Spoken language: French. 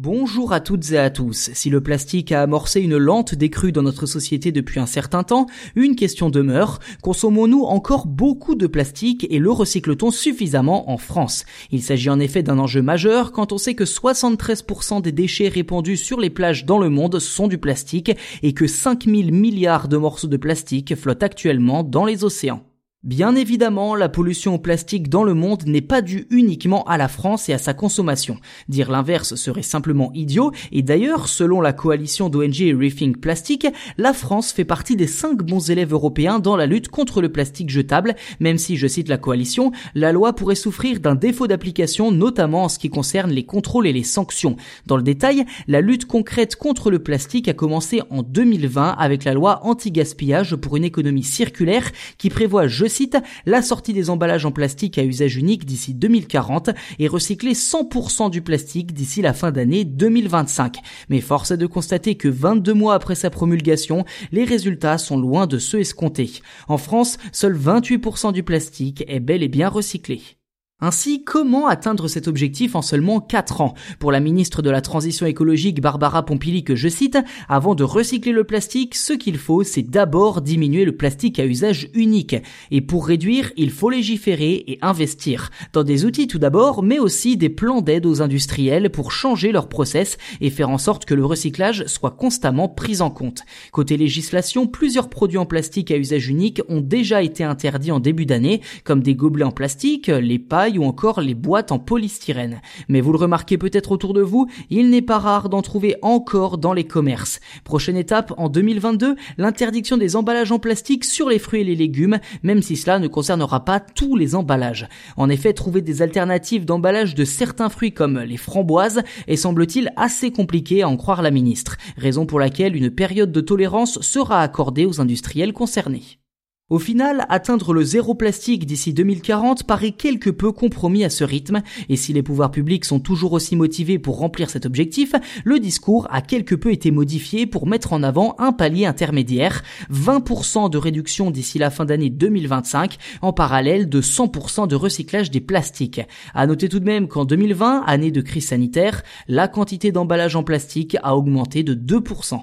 Bonjour à toutes et à tous. Si le plastique a amorcé une lente décrue dans notre société depuis un certain temps, une question demeure. Consommons-nous encore beaucoup de plastique et le recycle-t-on suffisamment en France? Il s'agit en effet d'un enjeu majeur quand on sait que 73% des déchets répandus sur les plages dans le monde sont du plastique et que 5000 milliards de morceaux de plastique flottent actuellement dans les océans. Bien évidemment, la pollution au plastique dans le monde n'est pas due uniquement à la France et à sa consommation. Dire l'inverse serait simplement idiot, et d'ailleurs, selon la coalition d'ONG Rethink Plastic, la France fait partie des cinq bons élèves européens dans la lutte contre le plastique jetable, même si, je cite la coalition, la loi pourrait souffrir d'un défaut d'application, notamment en ce qui concerne les contrôles et les sanctions. Dans le détail, la lutte concrète contre le plastique a commencé en 2020 avec la loi anti-gaspillage pour une économie circulaire qui prévoit, je cite, la sortie des emballages en plastique à usage unique d'ici 2040 et recycler 100% du plastique d'ici la fin d'année 2025. Mais force est de constater que 22 mois après sa promulgation, les résultats sont loin de ceux escomptés. En France, seul 28% du plastique est bel et bien recyclé. Ainsi, comment atteindre cet objectif en seulement 4 ans? Pour la ministre de la Transition écologique Barbara Pompili que je cite, avant de recycler le plastique, ce qu'il faut, c'est d'abord diminuer le plastique à usage unique. Et pour réduire, il faut légiférer et investir. Dans des outils tout d'abord, mais aussi des plans d'aide aux industriels pour changer leur process et faire en sorte que le recyclage soit constamment pris en compte. Côté législation, plusieurs produits en plastique à usage unique ont déjà été interdits en début d'année, comme des gobelets en plastique, les pailles, ou encore les boîtes en polystyrène. Mais vous le remarquez peut-être autour de vous, il n'est pas rare d'en trouver encore dans les commerces. Prochaine étape, en 2022, l'interdiction des emballages en plastique sur les fruits et les légumes, même si cela ne concernera pas tous les emballages. En effet, trouver des alternatives d'emballage de certains fruits comme les framboises est semble-t-il assez compliqué à en croire la ministre, raison pour laquelle une période de tolérance sera accordée aux industriels concernés. Au final, atteindre le zéro plastique d'ici 2040 paraît quelque peu compromis à ce rythme, et si les pouvoirs publics sont toujours aussi motivés pour remplir cet objectif, le discours a quelque peu été modifié pour mettre en avant un palier intermédiaire, 20% de réduction d'ici la fin d'année 2025, en parallèle de 100% de recyclage des plastiques. À noter tout de même qu'en 2020, année de crise sanitaire, la quantité d'emballage en plastique a augmenté de 2%.